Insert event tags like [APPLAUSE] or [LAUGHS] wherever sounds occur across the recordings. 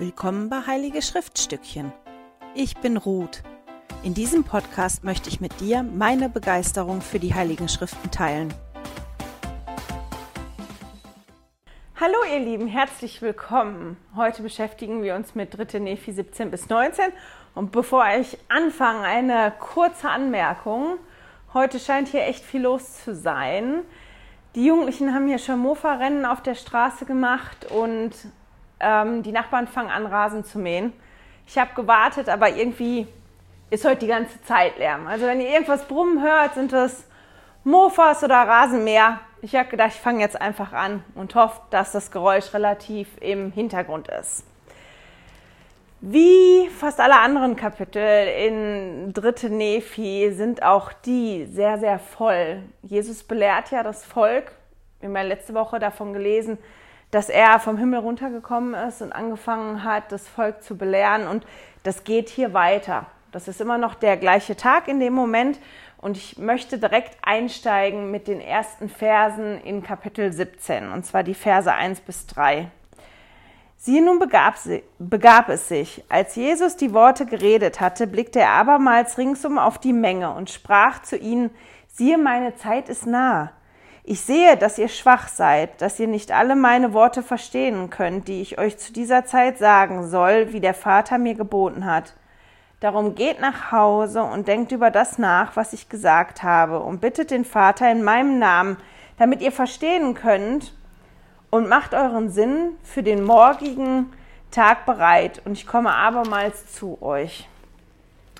Willkommen bei Heilige Schriftstückchen. Ich bin Ruth. In diesem Podcast möchte ich mit dir meine Begeisterung für die Heiligen Schriften teilen. Hallo ihr Lieben, herzlich willkommen. Heute beschäftigen wir uns mit 3. Nephi 17 bis 19. Und bevor ich anfange, eine kurze Anmerkung. Heute scheint hier echt viel los zu sein. Die Jugendlichen haben hier schon Mofa-Rennen auf der Straße gemacht und ähm, die Nachbarn fangen an, Rasen zu mähen. Ich habe gewartet, aber irgendwie ist heute die ganze Zeit Lärm. Also wenn ihr irgendwas brummen hört, sind das Mofas oder Rasenmäher. Ich habe gedacht, ich fange jetzt einfach an und hoffe, dass das Geräusch relativ im Hintergrund ist. Wie fast alle anderen Kapitel in Dritte Nephi sind auch die sehr, sehr voll. Jesus belehrt ja das Volk. Wir haben ja letzte Woche davon gelesen, dass er vom Himmel runtergekommen ist und angefangen hat, das Volk zu belehren. Und das geht hier weiter. Das ist immer noch der gleiche Tag in dem Moment. Und ich möchte direkt einsteigen mit den ersten Versen in Kapitel 17, und zwar die Verse 1 bis 3. Siehe, nun begab, sie, begab es sich, als Jesus die Worte geredet hatte, blickte er abermals ringsum auf die Menge und sprach zu ihnen, siehe, meine Zeit ist nahe ich sehe, dass ihr schwach seid, dass ihr nicht alle meine Worte verstehen könnt, die ich euch zu dieser Zeit sagen soll, wie der Vater mir geboten hat. Darum geht nach Hause und denkt über das nach, was ich gesagt habe, und bittet den Vater in meinem Namen, damit ihr verstehen könnt, und macht euren Sinn für den morgigen Tag bereit, und ich komme abermals zu euch.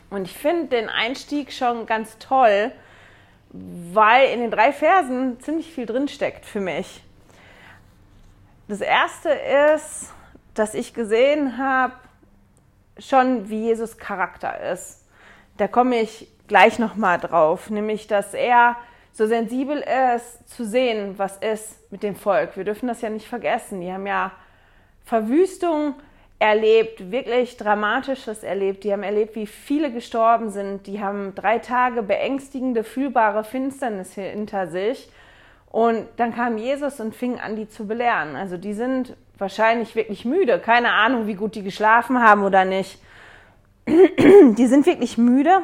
Und ich finde den Einstieg schon ganz toll, weil in den drei Versen ziemlich viel drinsteckt für mich. Das erste ist, dass ich gesehen habe, schon wie Jesus Charakter ist. Da komme ich gleich nochmal drauf, nämlich dass er so sensibel ist zu sehen, was ist mit dem Volk. Wir dürfen das ja nicht vergessen. Die haben ja Verwüstung erlebt, wirklich Dramatisches erlebt. Die haben erlebt, wie viele gestorben sind. Die haben drei Tage beängstigende, fühlbare Finsternis hinter sich. Und dann kam Jesus und fing an, die zu belehren. Also die sind wahrscheinlich wirklich müde. Keine Ahnung, wie gut die geschlafen haben oder nicht. [CLEARS THROAT] Die sind wirklich müde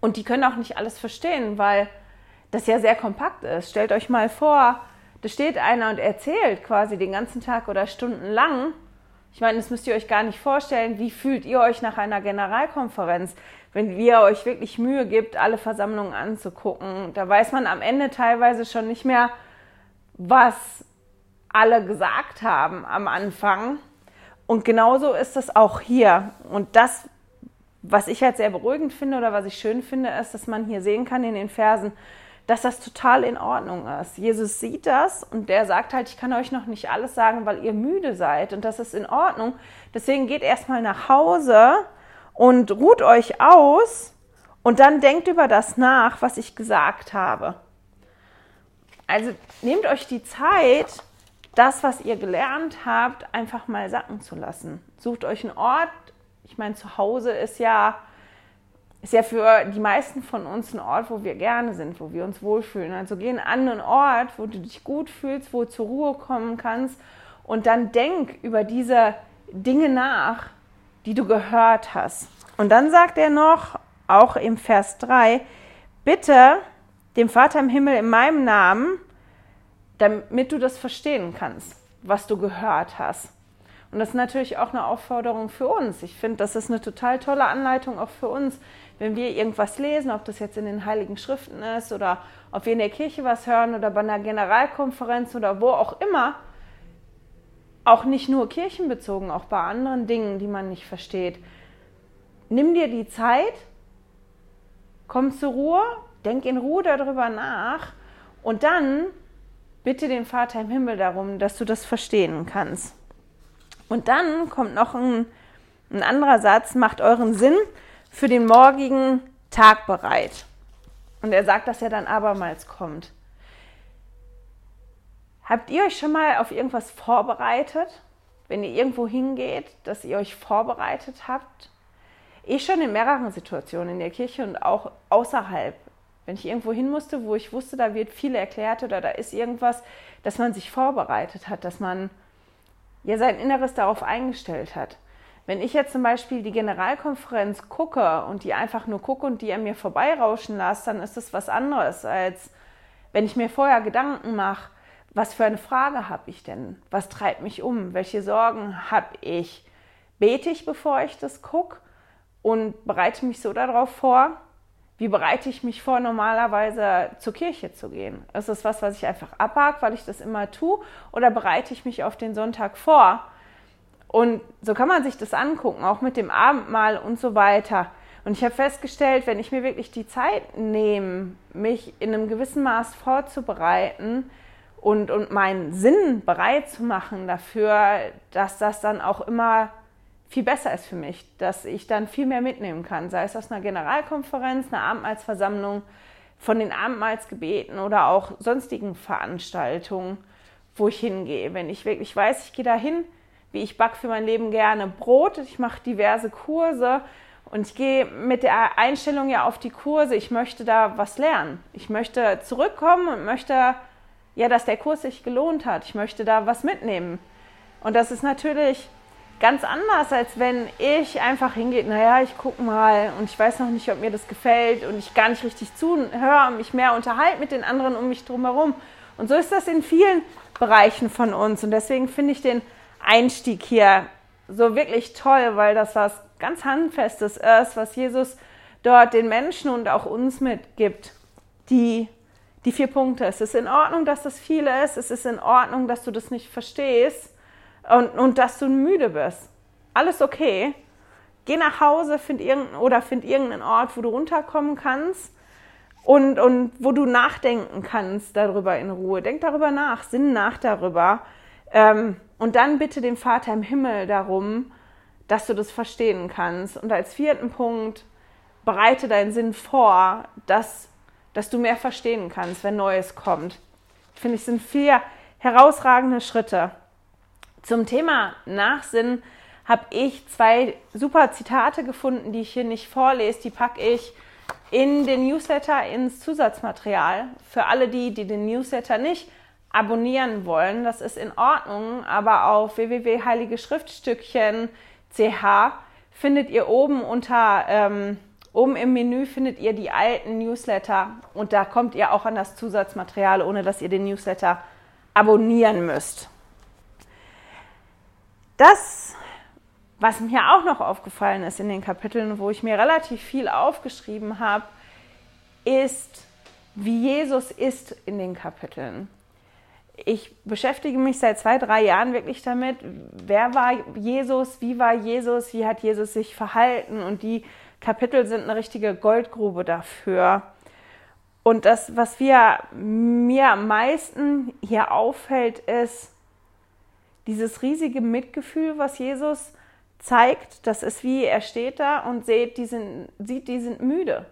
und die können auch nicht alles verstehen, weil das ja sehr kompakt ist. Stellt euch mal vor, da steht einer und erzählt quasi den ganzen Tag oder stundenlang ich meine, das müsst ihr euch gar nicht vorstellen. Wie fühlt ihr euch nach einer Generalkonferenz, wenn ihr euch wirklich Mühe gibt, alle Versammlungen anzugucken? Da weiß man am Ende teilweise schon nicht mehr, was alle gesagt haben am Anfang. Und genauso ist es auch hier. Und das, was ich halt sehr beruhigend finde oder was ich schön finde, ist, dass man hier sehen kann in den Versen, dass das total in Ordnung ist. Jesus sieht das und der sagt halt, ich kann euch noch nicht alles sagen, weil ihr müde seid und das ist in Ordnung. Deswegen geht erstmal nach Hause und ruht euch aus und dann denkt über das nach, was ich gesagt habe. Also nehmt euch die Zeit, das, was ihr gelernt habt, einfach mal sacken zu lassen. Sucht euch einen Ort. Ich meine, zu Hause ist ja ist ja für die meisten von uns ein Ort, wo wir gerne sind, wo wir uns wohlfühlen. Also geh an einen Ort, wo du dich gut fühlst, wo du zur Ruhe kommen kannst und dann denk über diese Dinge nach, die du gehört hast. Und dann sagt er noch, auch im Vers 3, bitte dem Vater im Himmel in meinem Namen, damit du das verstehen kannst, was du gehört hast. Und das ist natürlich auch eine Aufforderung für uns. Ich finde, das ist eine total tolle Anleitung auch für uns, wenn wir irgendwas lesen, ob das jetzt in den Heiligen Schriften ist oder ob wir in der Kirche was hören oder bei einer Generalkonferenz oder wo auch immer, auch nicht nur kirchenbezogen, auch bei anderen Dingen, die man nicht versteht. Nimm dir die Zeit, komm zur Ruhe, denk in Ruhe darüber nach und dann bitte den Vater im Himmel darum, dass du das verstehen kannst. Und dann kommt noch ein, ein anderer Satz, macht euren Sinn für den morgigen Tag bereit. Und er sagt, dass er dann abermals kommt. Habt ihr euch schon mal auf irgendwas vorbereitet, wenn ihr irgendwo hingeht, dass ihr euch vorbereitet habt? Ich schon in mehreren Situationen in der Kirche und auch außerhalb. Wenn ich irgendwo hin musste, wo ich wusste, da wird viel erklärt oder da ist irgendwas, dass man sich vorbereitet hat, dass man ja sein Inneres darauf eingestellt hat. Wenn ich jetzt zum Beispiel die Generalkonferenz gucke und die einfach nur gucke und die an mir vorbeirauschen lasse, dann ist das was anderes, als wenn ich mir vorher Gedanken mache, was für eine Frage habe ich denn? Was treibt mich um? Welche Sorgen habe ich? Bete ich, bevor ich das gucke und bereite mich so darauf vor? Wie bereite ich mich vor, normalerweise zur Kirche zu gehen? Ist das was, was ich einfach abhake, weil ich das immer tue? Oder bereite ich mich auf den Sonntag vor? Und so kann man sich das angucken, auch mit dem Abendmahl und so weiter. Und ich habe festgestellt, wenn ich mir wirklich die Zeit nehme, mich in einem gewissen Maß vorzubereiten und, und meinen Sinn bereit zu machen dafür, dass das dann auch immer viel besser ist für mich, dass ich dann viel mehr mitnehmen kann, sei es aus einer Generalkonferenz, einer Abendmahlsversammlung, von den Abendmahlsgebeten oder auch sonstigen Veranstaltungen, wo ich hingehe. Wenn ich wirklich weiß, ich gehe dahin, wie ich backe für mein Leben gerne Brot, ich mache diverse Kurse und ich gehe mit der Einstellung ja auf die Kurse, ich möchte da was lernen. Ich möchte zurückkommen und möchte ja, dass der Kurs sich gelohnt hat. Ich möchte da was mitnehmen. Und das ist natürlich ganz anders, als wenn ich einfach hingehe, naja, ich gucke mal und ich weiß noch nicht, ob mir das gefällt und ich gar nicht richtig zuhöre und mich mehr unterhalte mit den anderen um mich drumherum. Und so ist das in vielen Bereichen von uns. Und deswegen finde ich den Einstieg hier so wirklich toll, weil das was ganz Handfestes ist, was Jesus dort den Menschen und auch uns mitgibt, die die vier Punkte. Es ist in Ordnung, dass das viel ist. Es ist in Ordnung, dass du das nicht verstehst und, und dass du müde bist. Alles okay. Geh nach Hause find irgendein, oder find irgendeinen Ort, wo du runterkommen kannst und, und wo du nachdenken kannst darüber in Ruhe. Denk darüber nach, sinn nach darüber. Ähm, und dann bitte den Vater im Himmel darum, dass du das verstehen kannst. Und als vierten Punkt, bereite deinen Sinn vor, dass, dass du mehr verstehen kannst, wenn Neues kommt. Finde ich, sind vier herausragende Schritte. Zum Thema Nachsinn habe ich zwei super Zitate gefunden, die ich hier nicht vorlese. Die packe ich in den Newsletter ins Zusatzmaterial. Für alle die, die den Newsletter nicht abonnieren wollen, das ist in Ordnung, aber auf www.heiligeschriftstückchen.ch findet ihr oben unter ähm, oben im Menü findet ihr die alten Newsletter und da kommt ihr auch an das Zusatzmaterial, ohne dass ihr den Newsletter abonnieren müsst. Das, was mir auch noch aufgefallen ist in den Kapiteln, wo ich mir relativ viel aufgeschrieben habe, ist, wie Jesus ist in den Kapiteln. Ich beschäftige mich seit zwei, drei Jahren wirklich damit, wer war Jesus, wie war Jesus, wie hat Jesus sich verhalten und die Kapitel sind eine richtige Goldgrube dafür. Und das, was wir, mir am meisten hier auffällt, ist, dieses riesige Mitgefühl, was Jesus zeigt, das ist wie, er steht da und sieht, die sind, sieht, die sind müde.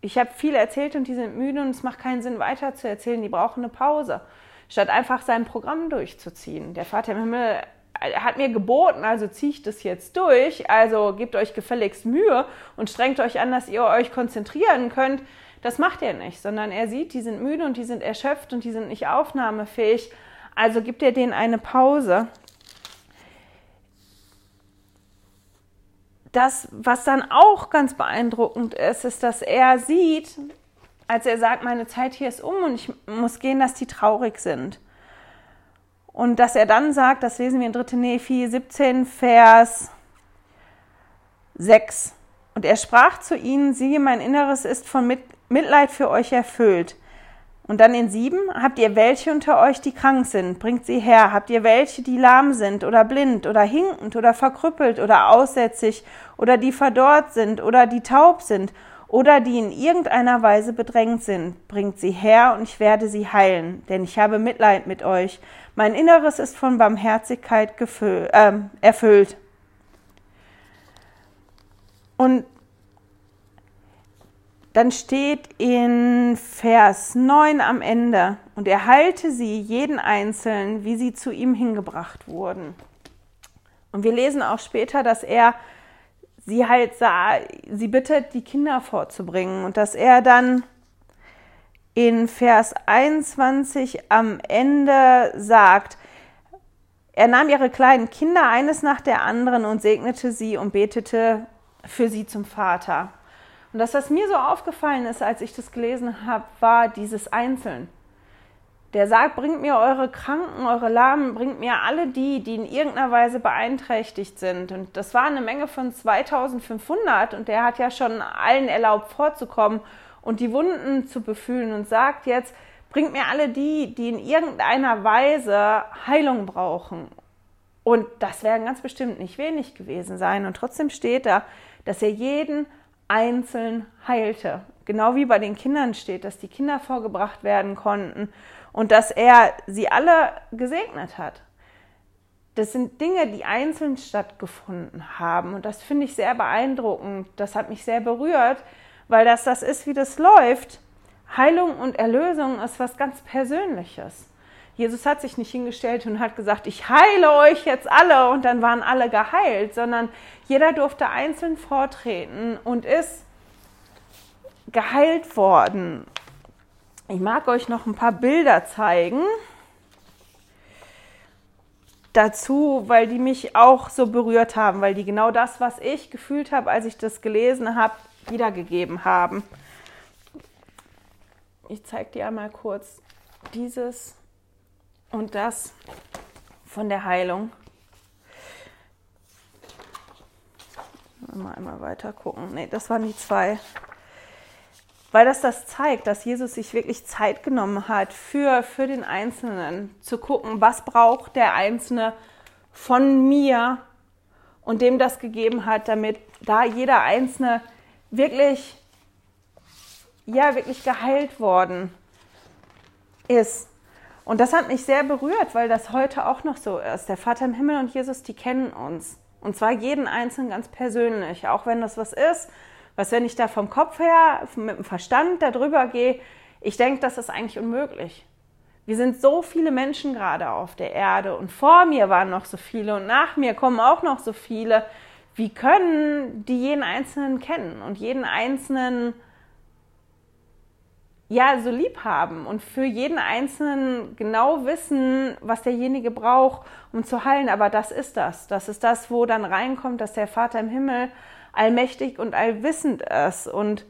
Ich habe viel erzählt und die sind müde und es macht keinen Sinn weiter zu erzählen, die brauchen eine Pause. Statt einfach sein Programm durchzuziehen. Der Vater im Himmel hat mir geboten, also ziehe ich das jetzt durch, also gebt euch gefälligst Mühe und strengt euch an, dass ihr euch konzentrieren könnt. Das macht er nicht, sondern er sieht, die sind müde und die sind erschöpft und die sind nicht aufnahmefähig also gibt er denen eine Pause. Das, was dann auch ganz beeindruckend ist, ist, dass er sieht, als er sagt, meine Zeit hier ist um und ich muss gehen, dass die traurig sind. Und dass er dann sagt, das lesen wir in 3. Nephi 17, Vers 6. Und er sprach zu ihnen, siehe, mein Inneres ist von Mitleid für euch erfüllt. Und dann in sieben, habt ihr welche unter euch, die krank sind? Bringt sie her. Habt ihr welche, die lahm sind oder blind oder hinkend oder verkrüppelt oder aussätzig oder die verdorrt sind oder die taub sind oder die in irgendeiner Weise bedrängt sind? Bringt sie her und ich werde sie heilen, denn ich habe Mitleid mit euch. Mein Inneres ist von Barmherzigkeit gefüllt, äh, erfüllt. Und dann steht in Vers 9 am Ende, und er heilte sie, jeden Einzelnen, wie sie zu ihm hingebracht wurden. Und wir lesen auch später, dass er sie halt sah, sie bittet, die Kinder vorzubringen und dass er dann in Vers 21 am Ende sagt, Er nahm ihre kleinen Kinder eines nach der anderen und segnete sie und betete für sie zum Vater. Und das, was mir so aufgefallen ist, als ich das gelesen habe, war dieses Einzeln. Der sagt, bringt mir eure Kranken, eure Lahmen, bringt mir alle die, die in irgendeiner Weise beeinträchtigt sind. Und das war eine Menge von 2500 und der hat ja schon allen erlaubt vorzukommen und die Wunden zu befühlen und sagt jetzt, bringt mir alle die, die in irgendeiner Weise Heilung brauchen. Und das werden ganz bestimmt nicht wenig gewesen sein. Und trotzdem steht da, dass er jeden einzeln heilte. Genau wie bei den Kindern steht, dass die Kinder vorgebracht werden konnten und dass er sie alle gesegnet hat. Das sind Dinge, die einzeln stattgefunden haben und das finde ich sehr beeindruckend. Das hat mich sehr berührt, weil das das ist, wie das läuft. Heilung und Erlösung ist was ganz Persönliches. Jesus hat sich nicht hingestellt und hat gesagt, ich heile euch jetzt alle und dann waren alle geheilt, sondern jeder durfte einzeln vortreten und ist geheilt worden. Ich mag euch noch ein paar Bilder zeigen dazu, weil die mich auch so berührt haben, weil die genau das, was ich gefühlt habe, als ich das gelesen habe, wiedergegeben haben. Ich zeige dir einmal kurz dieses und das von der Heilung. Mal einmal weiter gucken. Ne, das waren die zwei weil das das zeigt, dass Jesus sich wirklich Zeit genommen hat für, für den Einzelnen, zu gucken, was braucht der Einzelne von mir und dem das gegeben hat, damit da jeder Einzelne wirklich, ja, wirklich geheilt worden ist. Und das hat mich sehr berührt, weil das heute auch noch so ist. Der Vater im Himmel und Jesus, die kennen uns. Und zwar jeden Einzelnen ganz persönlich, auch wenn das was ist, was, wenn ich da vom Kopf her, mit dem Verstand darüber gehe, ich denke, das ist eigentlich unmöglich. Wir sind so viele Menschen gerade auf der Erde und vor mir waren noch so viele und nach mir kommen auch noch so viele. Wie können die jeden Einzelnen kennen und jeden Einzelnen ja so lieb haben und für jeden Einzelnen genau wissen, was derjenige braucht, um zu heilen. Aber das ist das. Das ist das, wo dann reinkommt, dass der Vater im Himmel allmächtig und allwissend ist und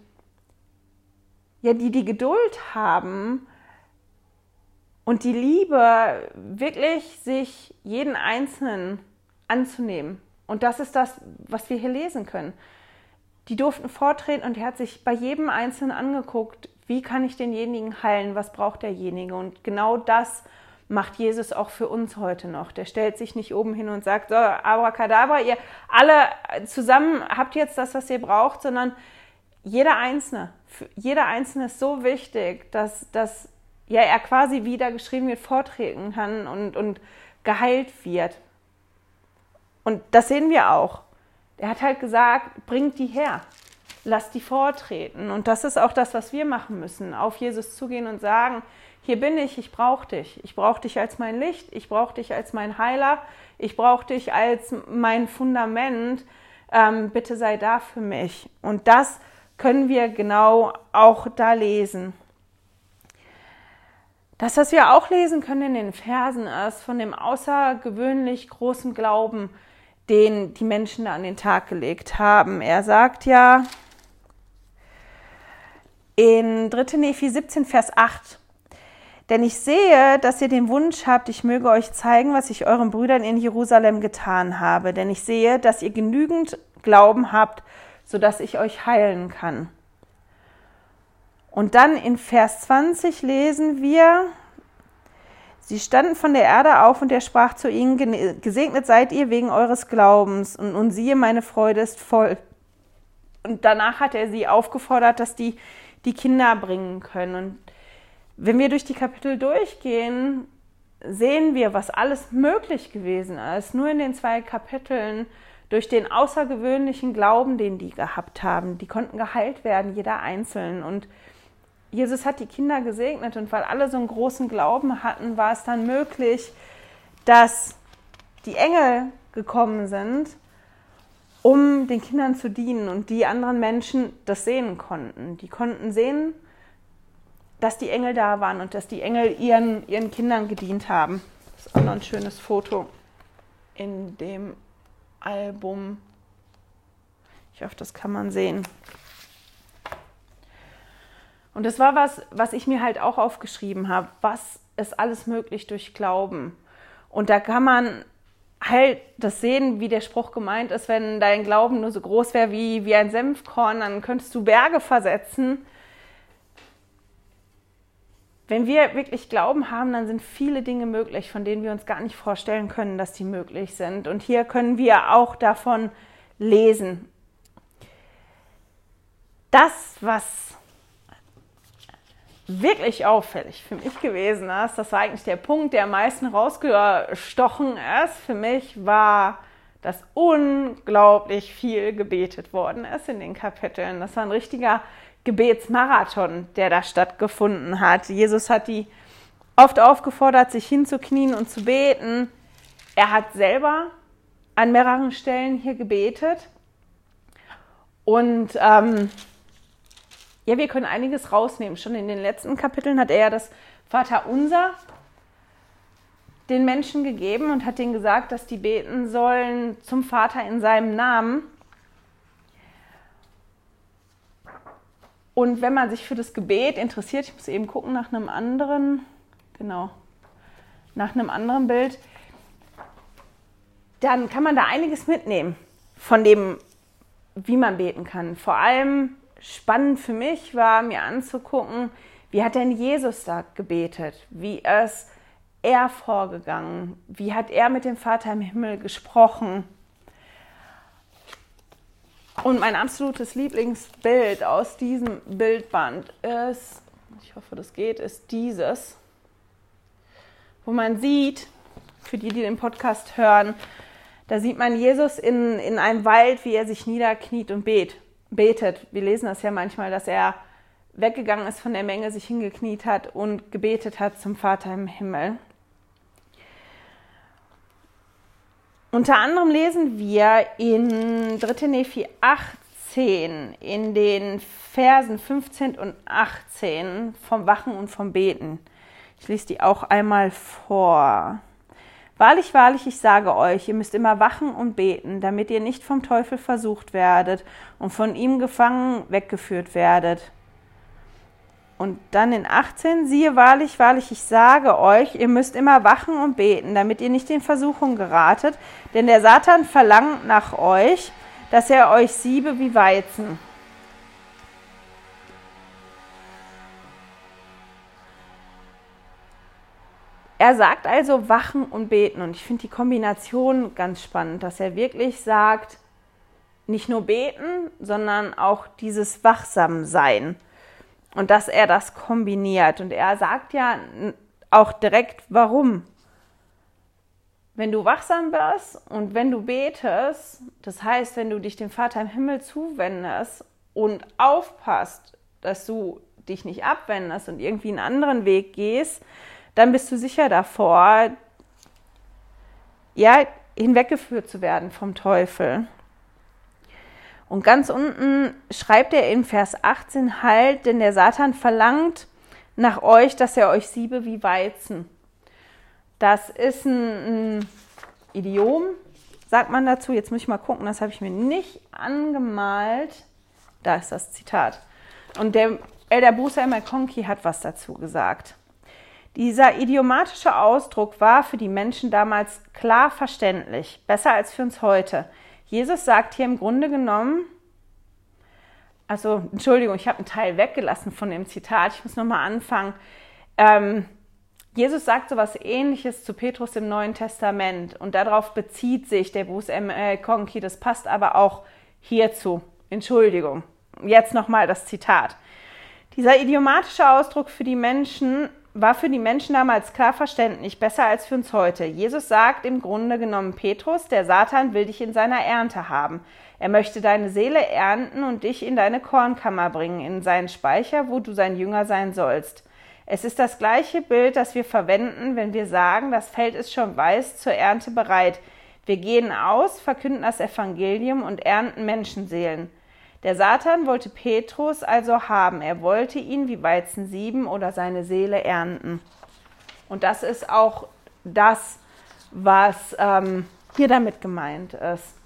ja, die die Geduld haben und die Liebe, wirklich sich jeden Einzelnen anzunehmen. Und das ist das, was wir hier lesen können. Die durften vortreten und er hat sich bei jedem Einzelnen angeguckt, wie kann ich denjenigen heilen, was braucht derjenige. Und genau das macht Jesus auch für uns heute noch. Der stellt sich nicht oben hin und sagt, so, Abracadabra, ihr alle zusammen habt jetzt das, was ihr braucht, sondern jeder Einzelne, jeder Einzelne ist so wichtig, dass, dass ja, er quasi wieder geschrieben wird, vortreten kann und, und geheilt wird. Und das sehen wir auch. Er hat halt gesagt, bringt die her, lasst die vortreten. Und das ist auch das, was wir machen müssen, auf Jesus zugehen und sagen, hier bin ich, ich brauche dich. Ich brauche dich als mein Licht, ich brauche dich als mein Heiler, ich brauche dich als mein Fundament. Ähm, bitte sei da für mich. Und das können wir genau auch da lesen. Das, was wir auch lesen können in den Versen, ist von dem außergewöhnlich großen Glauben, den die Menschen da an den Tag gelegt haben. Er sagt ja in 3. Nephi 17, Vers 8, denn ich sehe, dass ihr den Wunsch habt, ich möge euch zeigen, was ich euren Brüdern in Jerusalem getan habe. Denn ich sehe, dass ihr genügend Glauben habt, sodass ich euch heilen kann. Und dann in Vers 20 lesen wir, Sie standen von der Erde auf und er sprach zu ihnen, gesegnet seid ihr wegen eures Glaubens und nun siehe, meine Freude ist voll. Und danach hat er sie aufgefordert, dass die die Kinder bringen können. Und wenn wir durch die Kapitel durchgehen, sehen wir, was alles möglich gewesen ist, nur in den zwei Kapiteln, durch den außergewöhnlichen Glauben, den die gehabt haben. Die konnten geheilt werden, jeder einzeln. Und Jesus hat die Kinder gesegnet und weil alle so einen großen Glauben hatten, war es dann möglich, dass die Engel gekommen sind, um den Kindern zu dienen und die anderen Menschen das sehen konnten. Die konnten sehen, dass die Engel da waren und dass die Engel ihren, ihren Kindern gedient haben. Das ist auch noch ein schönes Foto. in dem Album. Ich hoffe, das kann man sehen. Und das war was, was ich mir halt auch aufgeschrieben habe. Was ist alles möglich durch Glauben? Und da kann man halt das sehen, wie der Spruch gemeint ist, wenn dein Glauben nur so groß wäre wie, wie ein Senfkorn, dann könntest du Berge versetzen. Wenn wir wirklich Glauben haben, dann sind viele Dinge möglich, von denen wir uns gar nicht vorstellen können, dass die möglich sind. Und hier können wir auch davon lesen. Das, was wirklich auffällig für mich gewesen ist, das war eigentlich der Punkt, der am meisten rausgestochen ist, für mich war, dass unglaublich viel gebetet worden ist in den Kapiteln. Das war ein richtiger Gebetsmarathon, der da stattgefunden hat. Jesus hat die oft aufgefordert, sich hinzuknien und zu beten. Er hat selber an mehreren Stellen hier gebetet. Und ähm, ja, wir können einiges rausnehmen. Schon in den letzten Kapiteln hat er ja das Vaterunser den Menschen gegeben und hat ihnen gesagt, dass die beten sollen zum Vater in seinem Namen. Und wenn man sich für das Gebet interessiert, ich muss eben gucken nach einem anderen, genau, nach einem anderen Bild, dann kann man da einiges mitnehmen von dem, wie man beten kann. Vor allem spannend für mich war, mir anzugucken, wie hat denn Jesus da gebetet? Wie ist er vorgegangen? Wie hat er mit dem Vater im Himmel gesprochen? Und mein absolutes Lieblingsbild aus diesem Bildband ist, ich hoffe, das geht, ist dieses, wo man sieht, für die, die den Podcast hören, da sieht man Jesus in, in einem Wald, wie er sich niederkniet und bet betet. Wir lesen das ja manchmal, dass er weggegangen ist von der Menge, sich hingekniet hat und gebetet hat zum Vater im Himmel. Unter anderem lesen wir in 3. Nephi 18 in den Versen 15 und 18 vom Wachen und vom Beten. Ich lese die auch einmal vor. Wahrlich, wahrlich, ich sage euch, ihr müsst immer wachen und beten, damit ihr nicht vom Teufel versucht werdet und von ihm gefangen weggeführt werdet. Und dann in 18, siehe wahrlich, wahrlich, ich sage euch, ihr müsst immer wachen und beten, damit ihr nicht in Versuchung geratet, denn der Satan verlangt nach euch, dass er euch siebe wie Weizen. Er sagt also wachen und beten. Und ich finde die Kombination ganz spannend, dass er wirklich sagt, nicht nur beten, sondern auch dieses Wachsamsein. Und dass er das kombiniert. Und er sagt ja auch direkt, warum. Wenn du wachsam bist und wenn du betest, das heißt, wenn du dich dem Vater im Himmel zuwendest und aufpasst, dass du dich nicht abwendest und irgendwie einen anderen Weg gehst, dann bist du sicher davor, ja, hinweggeführt zu werden vom Teufel. Und ganz unten schreibt er in Vers 18 halt, denn der Satan verlangt nach euch, dass er euch siebe wie Weizen. Das ist ein, ein Idiom, sagt man dazu. Jetzt muss ich mal gucken, das habe ich mir nicht angemalt. Da ist das Zitat. Und der Elder Bruce McConkie hat was dazu gesagt. Dieser idiomatische Ausdruck war für die Menschen damals klar verständlich, besser als für uns heute. Jesus sagt hier im Grunde genommen, also Entschuldigung, ich habe einen Teil weggelassen von dem Zitat, ich muss nochmal anfangen. Ähm, Jesus sagt so etwas ähnliches zu Petrus im Neuen Testament und darauf bezieht sich der Bruce M. Äh, Konki, das passt aber auch hierzu. Entschuldigung. Jetzt nochmal das Zitat. Dieser idiomatische Ausdruck für die Menschen war für die Menschen damals klar verständlich, besser als für uns heute. Jesus sagt im Grunde genommen Petrus, der Satan will dich in seiner Ernte haben. Er möchte deine Seele ernten und dich in deine Kornkammer bringen, in seinen Speicher, wo du sein Jünger sein sollst. Es ist das gleiche Bild, das wir verwenden, wenn wir sagen, das Feld ist schon weiß, zur Ernte bereit. Wir gehen aus, verkünden das Evangelium und ernten Menschenseelen. Der Satan wollte Petrus also haben. Er wollte ihn wie Weizen sieben oder seine Seele ernten. Und das ist auch das, was ähm, hier damit gemeint ist.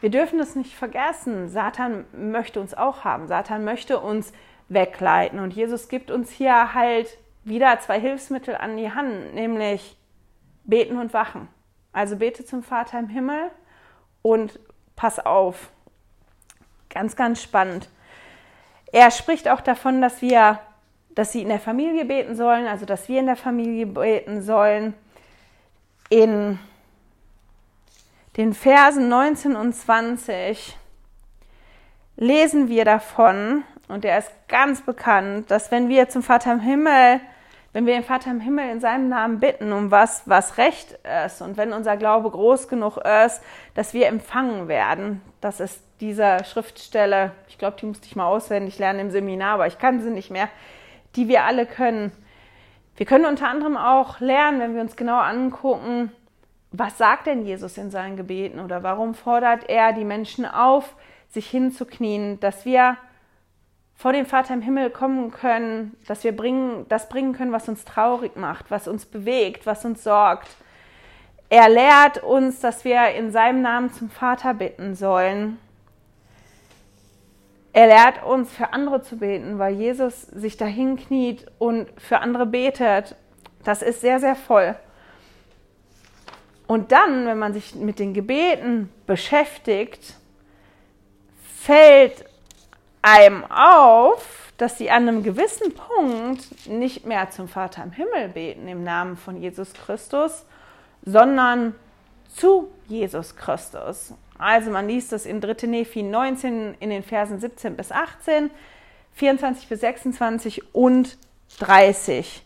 Wir dürfen es nicht vergessen. Satan möchte uns auch haben. Satan möchte uns wegleiten. Und Jesus gibt uns hier halt wieder zwei Hilfsmittel an die Hand, nämlich beten und wachen. Also bete zum Vater im Himmel und pass auf. Ganz, ganz spannend. Er spricht auch davon, dass wir, dass sie in der Familie beten sollen, also dass wir in der Familie beten sollen. In den Versen 19 und 20 lesen wir davon, und er ist ganz bekannt, dass wenn wir zum Vater im Himmel, wenn wir den Vater im Himmel in seinem Namen bitten, um was, was recht ist, und wenn unser Glaube groß genug ist, dass wir empfangen werden, das ist diese Schriftstelle, ich glaube, die musste ich mal auswendig lernen im Seminar, aber ich kann sie nicht mehr, die wir alle können. Wir können unter anderem auch lernen, wenn wir uns genau angucken, was sagt denn Jesus in seinen Gebeten oder warum fordert er die Menschen auf, sich hinzuknien, dass wir vor den Vater im Himmel kommen können, dass wir bringen, das bringen können, was uns traurig macht, was uns bewegt, was uns sorgt. Er lehrt uns, dass wir in seinem Namen zum Vater bitten sollen. Er lehrt uns, für andere zu beten, weil Jesus sich dahin kniet und für andere betet. Das ist sehr, sehr voll. Und dann, wenn man sich mit den Gebeten beschäftigt, fällt einem auf, dass sie an einem gewissen Punkt nicht mehr zum Vater im Himmel beten im Namen von Jesus Christus, sondern zu Jesus Christus. Also man liest das in 3. Nephi 19 in den Versen 17 bis 18, 24 bis 26 und 30.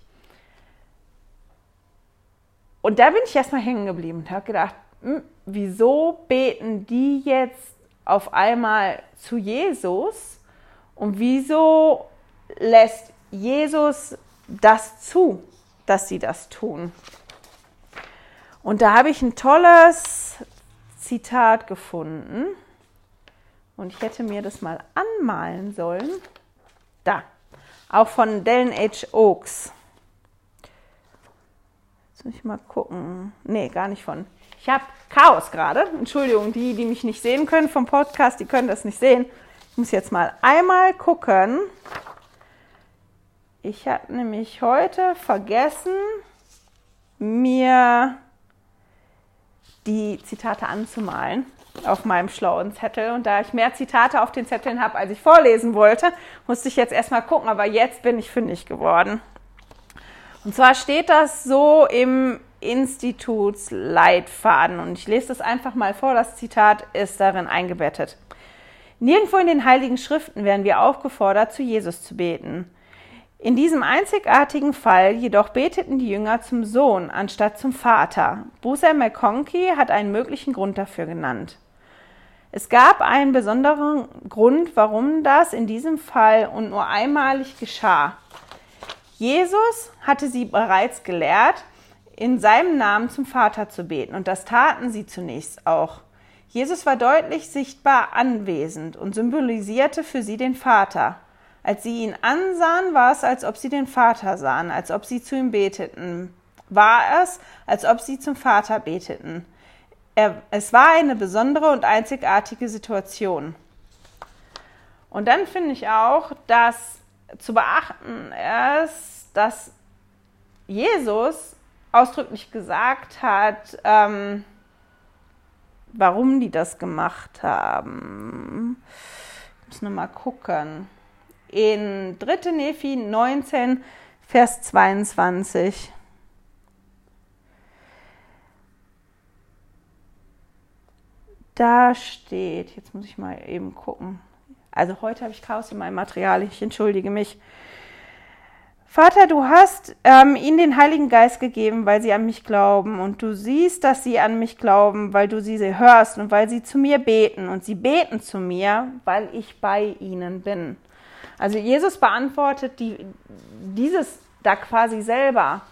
Und da bin ich erstmal hängen geblieben und habe gedacht, hm, wieso beten die jetzt auf einmal zu Jesus und wieso lässt Jesus das zu, dass sie das tun? Und da habe ich ein tolles Zitat gefunden und ich hätte mir das mal anmalen sollen. Da, auch von Dellen H. Oaks. Jetzt muss ich mal gucken. Nee, gar nicht von. Ich habe Chaos gerade. Entschuldigung, die, die mich nicht sehen können vom Podcast, die können das nicht sehen. Ich muss jetzt mal einmal gucken. Ich habe nämlich heute vergessen, mir die Zitate anzumalen auf meinem schlauen Zettel. Und da ich mehr Zitate auf den Zetteln habe, als ich vorlesen wollte, musste ich jetzt erstmal gucken. Aber jetzt bin ich fündig geworden. Und zwar steht das so im Institutsleitfaden und ich lese das einfach mal vor. Das Zitat ist darin eingebettet. Nirgendwo in den Heiligen Schriften werden wir aufgefordert, zu Jesus zu beten. In diesem einzigartigen Fall jedoch beteten die Jünger zum Sohn anstatt zum Vater. Bruce McConkie hat einen möglichen Grund dafür genannt. Es gab einen besonderen Grund, warum das in diesem Fall und nur einmalig geschah. Jesus hatte sie bereits gelehrt, in seinem Namen zum Vater zu beten, und das taten sie zunächst auch. Jesus war deutlich sichtbar anwesend und symbolisierte für sie den Vater. Als sie ihn ansahen, war es, als ob sie den Vater sahen, als ob sie zu ihm beteten. War es, als ob sie zum Vater beteten. Er, es war eine besondere und einzigartige Situation. Und dann finde ich auch, dass zu beachten ist, dass Jesus ausdrücklich gesagt hat, ähm, warum die das gemacht haben. Ich muss nur mal gucken. In 3. Nephi 19, Vers 22. Da steht, jetzt muss ich mal eben gucken. Also heute habe ich Chaos in meinem Material, ich entschuldige mich. Vater, du hast ähm, ihnen den Heiligen Geist gegeben, weil sie an mich glauben. Und du siehst, dass sie an mich glauben, weil du sie hörst und weil sie zu mir beten. Und sie beten zu mir, weil ich bei ihnen bin. Also Jesus beantwortet die, dieses da quasi selber.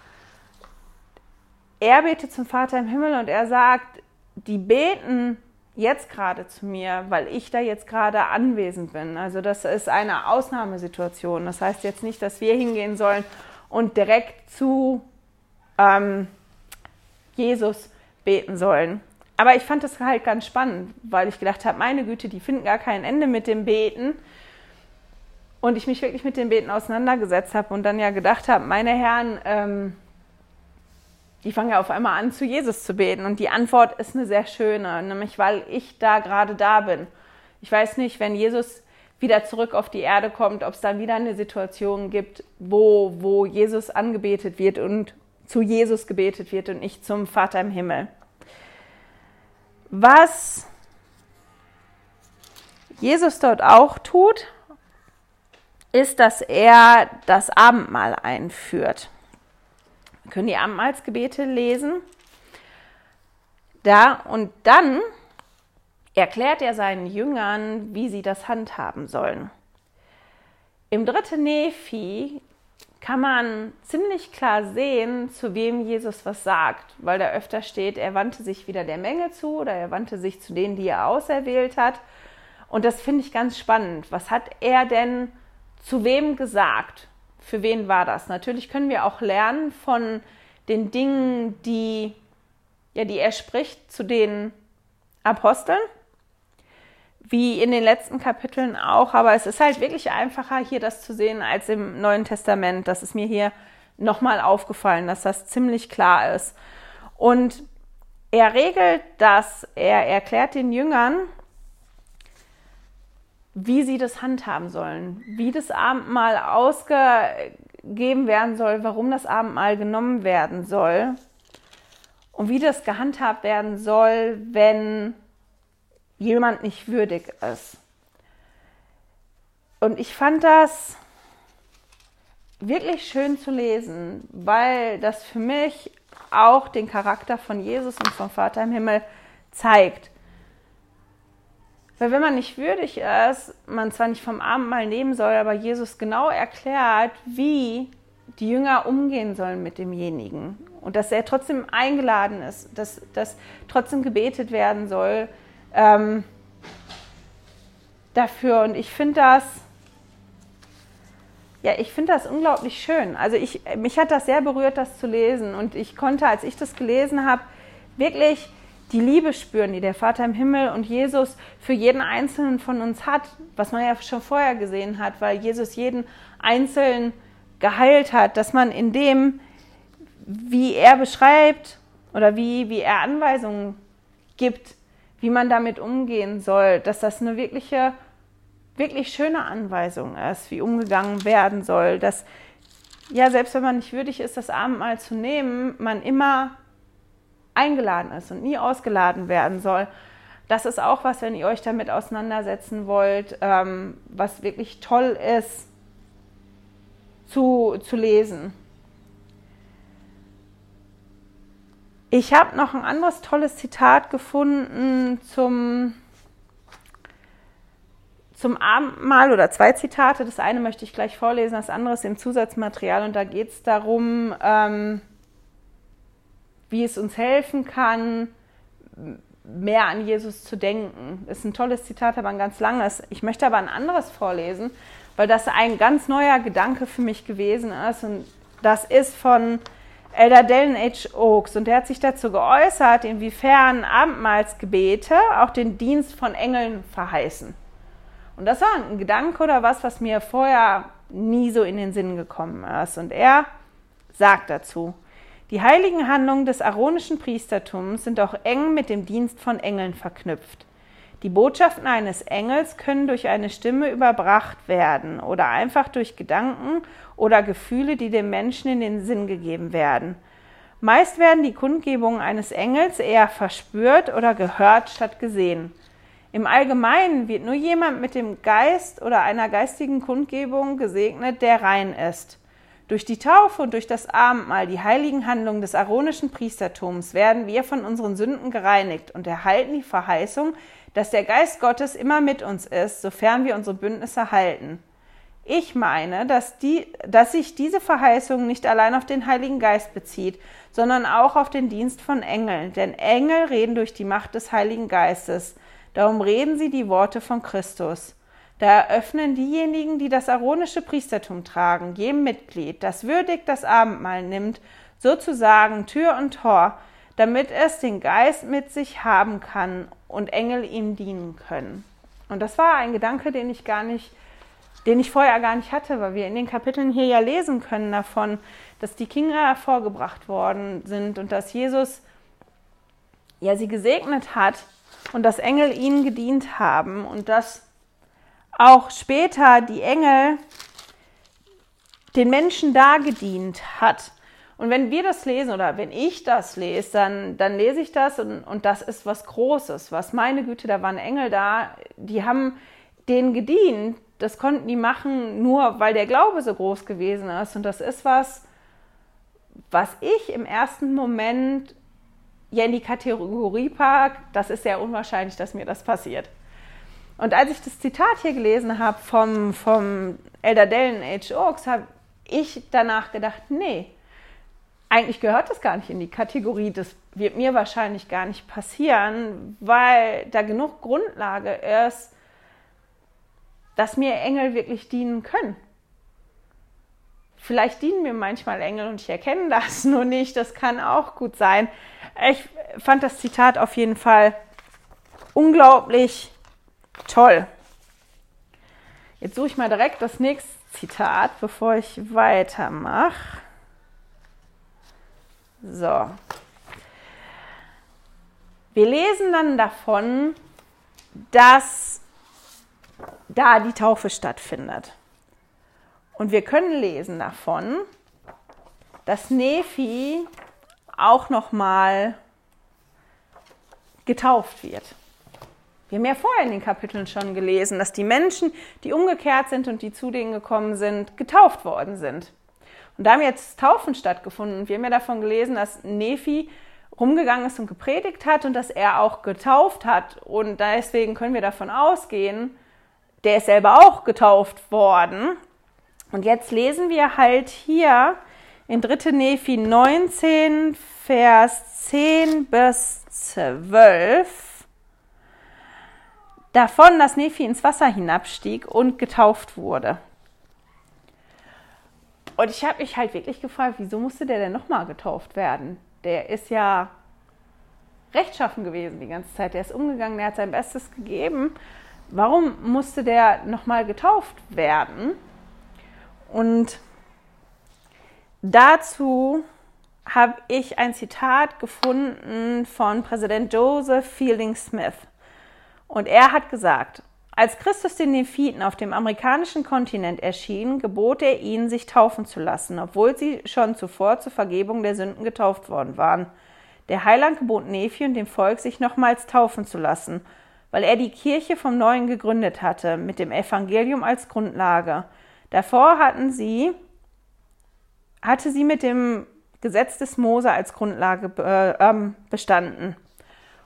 Er betet zum Vater im Himmel und er sagt, die beten jetzt gerade zu mir, weil ich da jetzt gerade anwesend bin. Also das ist eine Ausnahmesituation. Das heißt jetzt nicht, dass wir hingehen sollen und direkt zu ähm, Jesus beten sollen. aber ich fand das halt ganz spannend, weil ich gedacht habe, meine Güte, die finden gar kein Ende mit dem Beten. Und ich mich wirklich mit dem Beten auseinandergesetzt habe und dann ja gedacht habe, meine Herren, ähm, die fangen ja auf einmal an, zu Jesus zu beten. Und die Antwort ist eine sehr schöne, nämlich weil ich da gerade da bin. Ich weiß nicht, wenn Jesus wieder zurück auf die Erde kommt, ob es dann wieder eine Situation gibt, wo, wo Jesus angebetet wird und zu Jesus gebetet wird und nicht zum Vater im Himmel. Was Jesus dort auch tut, ist, dass er das Abendmahl einführt. Können die Abendmahlsgebete lesen. Da und dann erklärt er seinen Jüngern, wie sie das handhaben sollen. Im dritten Nephi kann man ziemlich klar sehen, zu wem Jesus was sagt, weil da öfter steht, er wandte sich wieder der Menge zu oder er wandte sich zu denen, die er auserwählt hat. Und das finde ich ganz spannend. Was hat er denn zu wem gesagt? Für wen war das? Natürlich können wir auch lernen von den Dingen, die, ja, die er spricht zu den Aposteln wie in den letzten Kapiteln auch, aber es ist halt wirklich einfacher, hier das zu sehen als im Neuen Testament. Das ist mir hier nochmal aufgefallen, dass das ziemlich klar ist. Und er regelt das, er erklärt den Jüngern, wie sie das handhaben sollen, wie das Abendmahl ausgegeben werden soll, warum das Abendmahl genommen werden soll und wie das gehandhabt werden soll, wenn jemand nicht würdig ist. Und ich fand das wirklich schön zu lesen, weil das für mich auch den Charakter von Jesus und vom Vater im Himmel zeigt. Weil wenn man nicht würdig ist, man zwar nicht vom Abendmahl nehmen soll, aber Jesus genau erklärt, wie die Jünger umgehen sollen mit demjenigen. Und dass er trotzdem eingeladen ist, dass, dass trotzdem gebetet werden soll, ähm, dafür. Und ich finde das, ja, ich finde das unglaublich schön. Also ich, mich hat das sehr berührt, das zu lesen. Und ich konnte, als ich das gelesen habe, wirklich die Liebe spüren, die der Vater im Himmel und Jesus für jeden Einzelnen von uns hat, was man ja schon vorher gesehen hat, weil Jesus jeden Einzelnen geheilt hat, dass man in dem, wie er beschreibt oder wie, wie er Anweisungen gibt, wie man damit umgehen soll, dass das eine wirkliche, wirklich schöne Anweisung ist, wie umgegangen werden soll, dass ja, selbst wenn man nicht würdig ist, das Abendmahl zu nehmen, man immer eingeladen ist und nie ausgeladen werden soll. Das ist auch was, wenn ihr euch damit auseinandersetzen wollt, ähm, was wirklich toll ist zu, zu lesen. Ich habe noch ein anderes tolles Zitat gefunden zum, zum Abendmahl oder zwei Zitate. Das eine möchte ich gleich vorlesen, das andere ist im Zusatzmaterial und da geht es darum, ähm, wie es uns helfen kann, mehr an Jesus zu denken. Das ist ein tolles Zitat, aber ein ganz langes. Ich möchte aber ein anderes vorlesen, weil das ein ganz neuer Gedanke für mich gewesen ist und das ist von Elder Dellen H. Oaks und der hat sich dazu geäußert, inwiefern Abendmahlsgebete auch den Dienst von Engeln verheißen. Und das war ein Gedanke oder was, was mir vorher nie so in den Sinn gekommen ist. Und er sagt dazu, die heiligen Handlungen des aaronischen Priestertums sind auch eng mit dem Dienst von Engeln verknüpft. Die Botschaften eines Engels können durch eine Stimme überbracht werden oder einfach durch Gedanken oder Gefühle, die dem Menschen in den Sinn gegeben werden. Meist werden die Kundgebungen eines Engels eher verspürt oder gehört statt gesehen. Im Allgemeinen wird nur jemand mit dem Geist oder einer geistigen Kundgebung gesegnet, der rein ist. Durch die Taufe und durch das Abendmahl, die heiligen Handlungen des aaronischen Priestertums, werden wir von unseren Sünden gereinigt und erhalten die Verheißung, dass der Geist Gottes immer mit uns ist, sofern wir unsere Bündnisse halten. Ich meine, dass, die, dass sich diese Verheißung nicht allein auf den Heiligen Geist bezieht, sondern auch auf den Dienst von Engeln. Denn Engel reden durch die Macht des Heiligen Geistes. Darum reden sie die Worte von Christus. Da eröffnen diejenigen, die das aaronische Priestertum tragen, jedem Mitglied, das würdig das Abendmahl nimmt, sozusagen Tür und Tor, damit es den Geist mit sich haben kann und Engel ihm dienen können. Und das war ein Gedanke, den ich gar nicht, den ich vorher gar nicht hatte, weil wir in den Kapiteln hier ja lesen können davon, dass die Kinder hervorgebracht worden sind und dass Jesus ja sie gesegnet hat und dass Engel ihnen gedient haben und dass auch später die Engel den Menschen da gedient hat. Und wenn wir das lesen oder wenn ich das lese, dann, dann lese ich das und, und das ist was Großes. Was meine Güte, da waren Engel da, die haben denen gedient. Das konnten die machen, nur weil der Glaube so groß gewesen ist. Und das ist was, was ich im ersten Moment ja in die Kategorie packe, das ist sehr unwahrscheinlich, dass mir das passiert. Und als ich das Zitat hier gelesen habe vom, vom Elder Dellen H. Oaks, habe ich danach gedacht, nee, eigentlich gehört das gar nicht in die Kategorie, das wird mir wahrscheinlich gar nicht passieren, weil da genug Grundlage ist, dass mir Engel wirklich dienen können. Vielleicht dienen mir manchmal Engel und ich erkenne das [LAUGHS] nur nicht, das kann auch gut sein. Ich fand das Zitat auf jeden Fall unglaublich Toll. Jetzt suche ich mal direkt das nächste Zitat, bevor ich weitermache. So. Wir lesen dann davon, dass da die Taufe stattfindet. Und wir können lesen davon, dass Nephi auch noch mal getauft wird. Wir haben ja vorher in den Kapiteln schon gelesen, dass die Menschen, die umgekehrt sind und die zu denen gekommen sind, getauft worden sind. Und da haben jetzt Taufen stattgefunden. Und wir haben ja davon gelesen, dass Nephi rumgegangen ist und gepredigt hat und dass er auch getauft hat. Und deswegen können wir davon ausgehen, der ist selber auch getauft worden. Und jetzt lesen wir halt hier in 3. Nephi 19, Vers 10 bis 12 davon, dass Nephi ins Wasser hinabstieg und getauft wurde. Und ich habe mich halt wirklich gefragt, wieso musste der denn nochmal getauft werden? Der ist ja rechtschaffen gewesen die ganze Zeit. Der ist umgegangen, der hat sein Bestes gegeben. Warum musste der nochmal getauft werden? Und dazu habe ich ein Zitat gefunden von Präsident Joseph Fielding Smith. Und er hat gesagt, als Christus den Nephiten auf dem amerikanischen Kontinent erschien, gebot er ihnen, sich taufen zu lassen, obwohl sie schon zuvor zur Vergebung der Sünden getauft worden waren. Der Heiland gebot Nephi und dem Volk, sich nochmals taufen zu lassen, weil er die Kirche vom Neuen gegründet hatte, mit dem Evangelium als Grundlage. Davor hatten sie, hatte sie mit dem Gesetz des Mose als Grundlage äh, ähm, bestanden.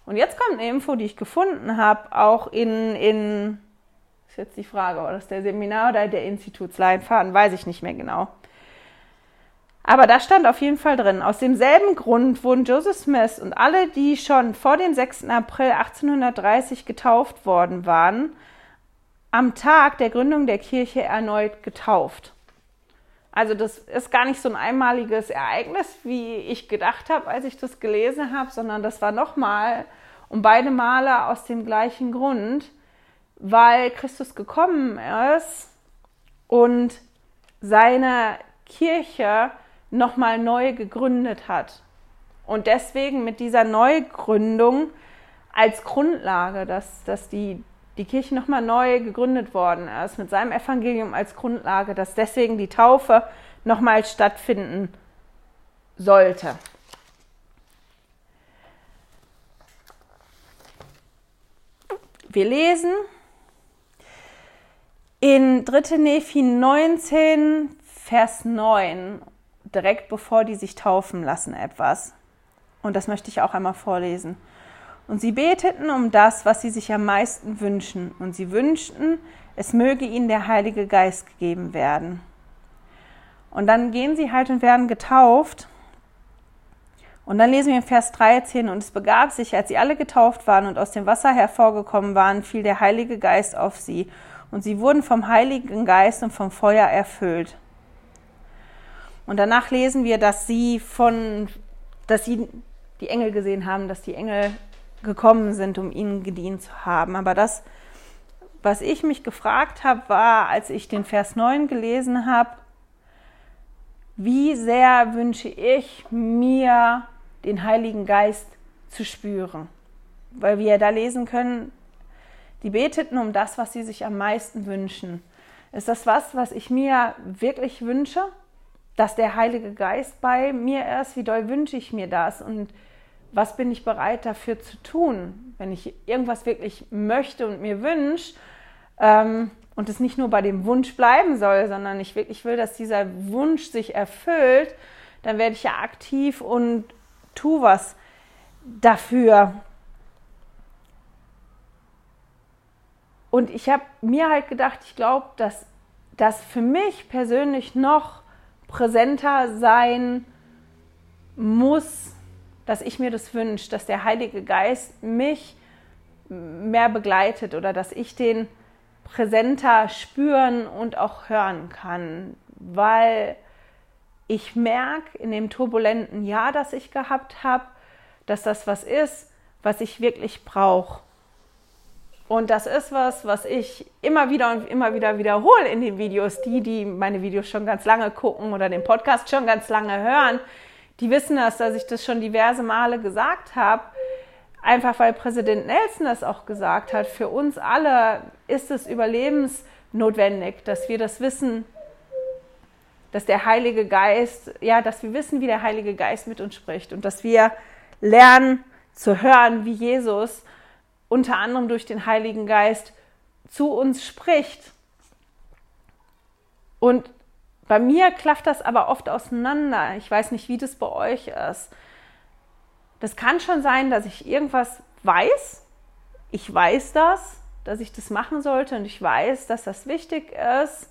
Und jetzt kommt eine Info, die ich gefunden habe, auch in, in, ist jetzt die Frage, war das der Seminar oder der Institutsleitfaden, weiß ich nicht mehr genau. Aber da stand auf jeden Fall drin, aus demselben Grund wurden Joseph Smith und alle, die schon vor dem 6. April 1830 getauft worden waren, am Tag der Gründung der Kirche erneut getauft. Also das ist gar nicht so ein einmaliges Ereignis, wie ich gedacht habe, als ich das gelesen habe, sondern das war nochmal und beide Male aus dem gleichen Grund, weil Christus gekommen ist und seine Kirche nochmal neu gegründet hat. Und deswegen mit dieser Neugründung als Grundlage, dass, dass die die Kirche nochmal neu gegründet worden ist, mit seinem Evangelium als Grundlage, dass deswegen die Taufe nochmal stattfinden sollte. Wir lesen in 3. Nephi 19, Vers 9, direkt bevor die sich taufen lassen, etwas. Und das möchte ich auch einmal vorlesen. Und sie beteten um das, was sie sich am meisten wünschen. Und sie wünschten, es möge ihnen der Heilige Geist gegeben werden. Und dann gehen sie halt und werden getauft. Und dann lesen wir in Vers 13, und es begab sich, als sie alle getauft waren und aus dem Wasser hervorgekommen waren, fiel der Heilige Geist auf sie, und sie wurden vom Heiligen Geist und vom Feuer erfüllt. Und danach lesen wir, dass sie von, dass sie die Engel gesehen haben, dass die Engel gekommen sind, um ihnen gedient zu haben. Aber das, was ich mich gefragt habe, war, als ich den Vers 9 gelesen habe, wie sehr wünsche ich mir den Heiligen Geist zu spüren. Weil wir da lesen können, die beteten um das, was sie sich am meisten wünschen. Ist das was, was ich mir wirklich wünsche? Dass der Heilige Geist bei mir ist? Wie doll wünsche ich mir das? Und was bin ich bereit dafür zu tun, wenn ich irgendwas wirklich möchte und mir wünsche ähm, und es nicht nur bei dem Wunsch bleiben soll, sondern ich wirklich will, dass dieser Wunsch sich erfüllt, dann werde ich ja aktiv und tu was dafür. Und ich habe mir halt gedacht, ich glaube, dass das für mich persönlich noch präsenter sein muss, dass ich mir das wünsche, dass der Heilige Geist mich mehr begleitet oder dass ich den präsenter spüren und auch hören kann, weil ich merke in dem turbulenten Jahr, das ich gehabt habe, dass das was ist, was ich wirklich brauche. Und das ist was, was ich immer wieder und immer wieder wiederhole in den Videos. Die, die meine Videos schon ganz lange gucken oder den Podcast schon ganz lange hören, die wissen das, dass ich das schon diverse Male gesagt habe. Einfach weil Präsident Nelson das auch gesagt hat. Für uns alle ist es überlebensnotwendig, dass wir das wissen, dass der Heilige Geist, ja, dass wir wissen, wie der Heilige Geist mit uns spricht und dass wir lernen zu hören, wie Jesus unter anderem durch den Heiligen Geist zu uns spricht. Und bei mir klafft das aber oft auseinander. Ich weiß nicht, wie das bei euch ist. Das kann schon sein, dass ich irgendwas weiß. Ich weiß das, dass ich das machen sollte und ich weiß, dass das wichtig ist.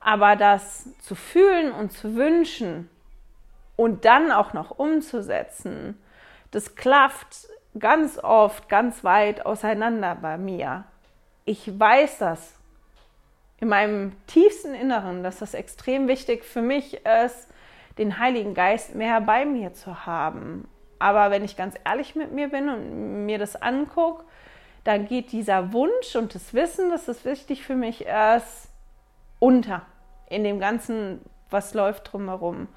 Aber das zu fühlen und zu wünschen und dann auch noch umzusetzen, das klafft ganz oft ganz weit auseinander bei mir. Ich weiß das in meinem tiefsten Inneren, dass das extrem wichtig für mich ist, den Heiligen Geist mehr bei mir zu haben. Aber wenn ich ganz ehrlich mit mir bin und mir das angucke, dann geht dieser Wunsch und das Wissen, dass das wichtig für mich ist, unter in dem Ganzen, was läuft drumherum.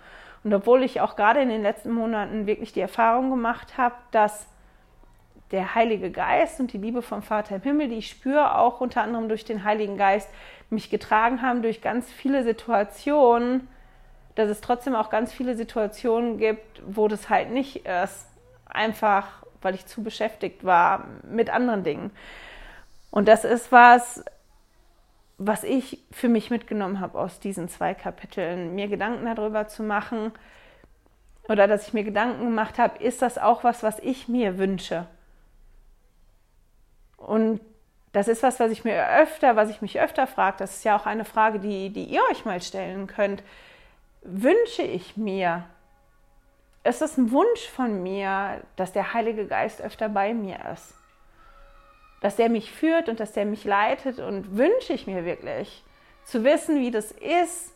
Und obwohl ich auch gerade in den letzten Monaten wirklich die Erfahrung gemacht habe, dass der Heilige Geist und die Liebe vom Vater im Himmel, die ich spüre, auch unter anderem durch den Heiligen Geist, mich getragen haben durch ganz viele Situationen, dass es trotzdem auch ganz viele Situationen gibt, wo das halt nicht ist. Einfach, weil ich zu beschäftigt war mit anderen Dingen. Und das ist was, was ich für mich mitgenommen habe aus diesen zwei Kapiteln, mir Gedanken darüber zu machen oder dass ich mir Gedanken gemacht habe, ist das auch was, was ich mir wünsche? Und das ist was, was ich mir öfter, was ich mich öfter frage. Das ist ja auch eine Frage, die, die ihr euch mal stellen könnt. Wünsche ich mir, ist es ein Wunsch von mir, dass der Heilige Geist öfter bei mir ist? dass der mich führt und dass der mich leitet und wünsche ich mir wirklich zu wissen, wie das ist,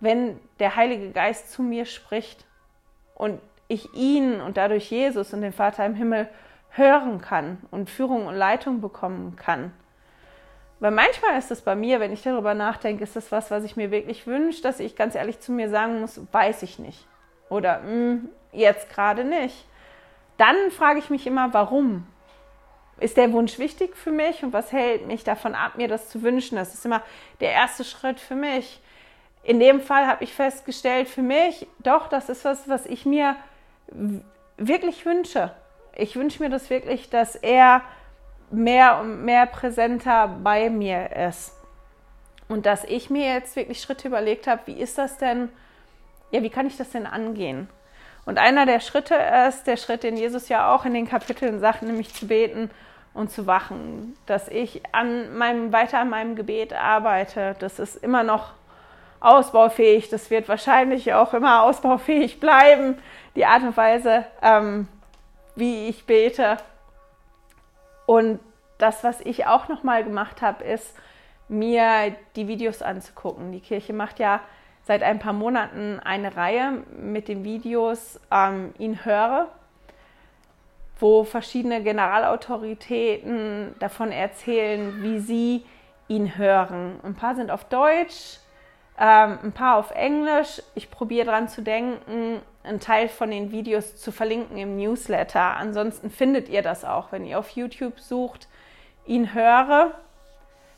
wenn der Heilige Geist zu mir spricht und ich ihn und dadurch Jesus und den Vater im Himmel hören kann und Führung und Leitung bekommen kann. Weil manchmal ist es bei mir, wenn ich darüber nachdenke, ist das was, was ich mir wirklich wünsche, dass ich ganz ehrlich zu mir sagen muss, weiß ich nicht. Oder mh, hm, jetzt gerade nicht. Dann frage ich mich immer, warum? ist der Wunsch wichtig für mich und was hält mich davon ab, mir das zu wünschen? Das ist immer der erste Schritt für mich. In dem Fall habe ich festgestellt, für mich, doch, das ist was, was ich mir wirklich wünsche. Ich wünsche mir das wirklich, dass er mehr und mehr präsenter bei mir ist. Und dass ich mir jetzt wirklich Schritte überlegt habe, wie ist das denn, ja, wie kann ich das denn angehen? Und einer der Schritte ist der Schritt, den Jesus ja auch in den Kapiteln sagt, nämlich zu beten und zu wachen, dass ich an meinem, weiter an meinem Gebet arbeite. Das ist immer noch ausbaufähig. Das wird wahrscheinlich auch immer ausbaufähig bleiben. Die Art und Weise, ähm, wie ich bete. Und das, was ich auch noch mal gemacht habe, ist mir die Videos anzugucken. Die Kirche macht ja seit ein paar Monaten eine Reihe mit den Videos ähm, ihn höre, wo verschiedene Generalautoritäten davon erzählen, wie sie ihn hören. Ein paar sind auf Deutsch, ähm, ein paar auf Englisch. Ich probiere daran zu denken, einen Teil von den Videos zu verlinken im Newsletter. Ansonsten findet ihr das auch, wenn ihr auf YouTube sucht, ihn höre,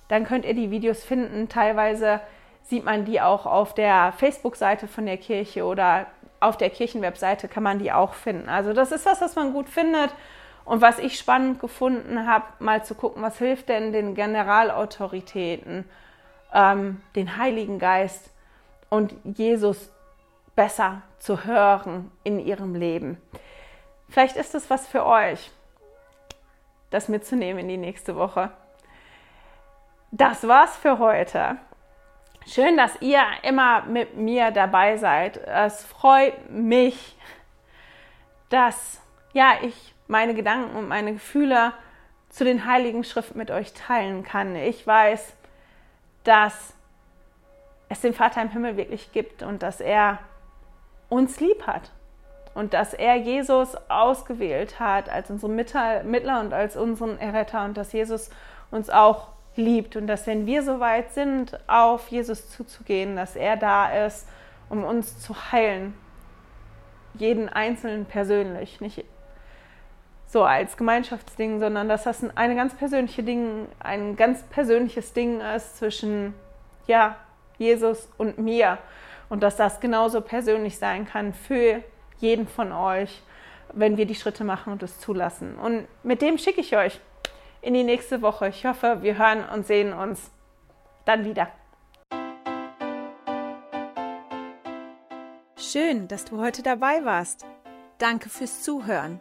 dann könnt ihr die Videos finden. Teilweise sieht man die auch auf der Facebook-Seite von der Kirche oder auf der Kirchenwebseite kann man die auch finden. Also das ist was, was man gut findet. Und was ich spannend gefunden habe, mal zu gucken, was hilft denn den Generalautoritäten, ähm, den Heiligen Geist und Jesus besser zu hören in ihrem Leben. Vielleicht ist es was für euch, das mitzunehmen in die nächste Woche. Das war's für heute. Schön, dass ihr immer mit mir dabei seid. Es freut mich, dass ja, ich meine Gedanken und meine Gefühle zu den heiligen Schriften mit euch teilen kann. Ich weiß, dass es den Vater im Himmel wirklich gibt und dass er uns lieb hat und dass er Jesus ausgewählt hat als unseren Mittler und als unseren Erretter und dass Jesus uns auch liebt und dass wenn wir so weit sind, auf Jesus zuzugehen, dass er da ist, um uns zu heilen. Jeden Einzelnen persönlich, nicht so als Gemeinschaftsding, sondern dass das eine ganz persönliche Ding, ein ganz persönliches Ding ist zwischen ja, Jesus und mir und dass das genauso persönlich sein kann für jeden von euch, wenn wir die Schritte machen und es zulassen. Und mit dem schicke ich euch in die nächste Woche. Ich hoffe, wir hören und sehen uns dann wieder. Schön, dass du heute dabei warst. Danke fürs Zuhören.